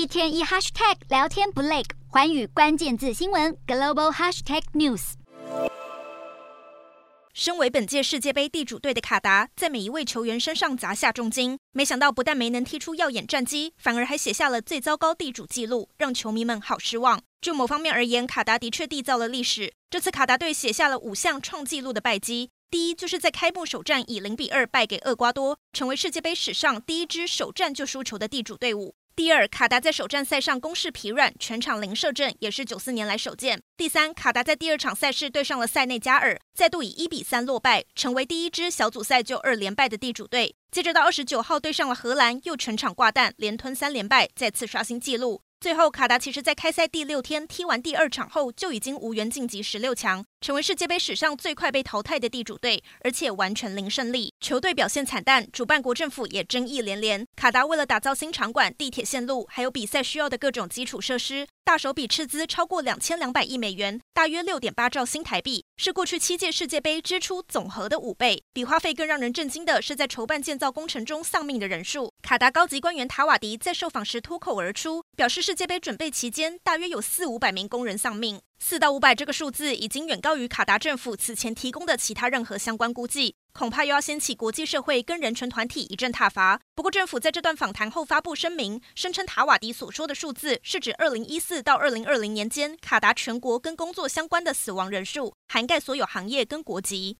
一天一 hashtag 聊天不累，寰宇关键字新闻 global hashtag news。身为本届世界杯地主队的卡达，在每一位球员身上砸下重金，没想到不但没能踢出耀眼战绩，反而还写下了最糟糕地主纪录，让球迷们好失望。就某方面而言，卡达的确缔造了历史。这次卡达队写下了五项创纪录的败绩，第一就是在开幕首战以零比二败给厄瓜多，成为世界杯史上第一支首战就输球的地主队伍。第二，卡达在首战赛上攻势疲软，全场零射正，也是九四年来首见。第三，卡达在第二场赛事对上了塞内加尔，再度以一比三落败，成为第一支小组赛就二连败的地主队。接着到二十九号对上了荷兰，又全场挂蛋，连吞三连败，再次刷新纪录。最后，卡达其实在开赛第六天踢完第二场后，就已经无缘晋级十六强，成为世界杯史上最快被淘汰的地主队，而且完全零胜利。球队表现惨淡，主办国政府也争议连连。卡达为了打造新场馆、地铁线路，还有比赛需要的各种基础设施，大手笔斥资超过两千两百亿美元，大约六点八兆新台币，是过去七届世界杯支出总和的五倍。比花费更让人震惊的是，在筹办建造工程中丧命的人数。卡达高级官员塔瓦迪在受访时脱口而出，表示世界杯准备期间大约有四五百名工人丧命。四到五百这个数字已经远高于卡达政府此前提供的其他任何相关估计，恐怕又要掀起国际社会跟人权团体一阵挞伐。不过，政府在这段访谈后发布声明，声称塔瓦迪所说的数字是指二零一四到二零二零年间卡达全国跟工作相关的死亡人数，涵盖所有行业跟国籍。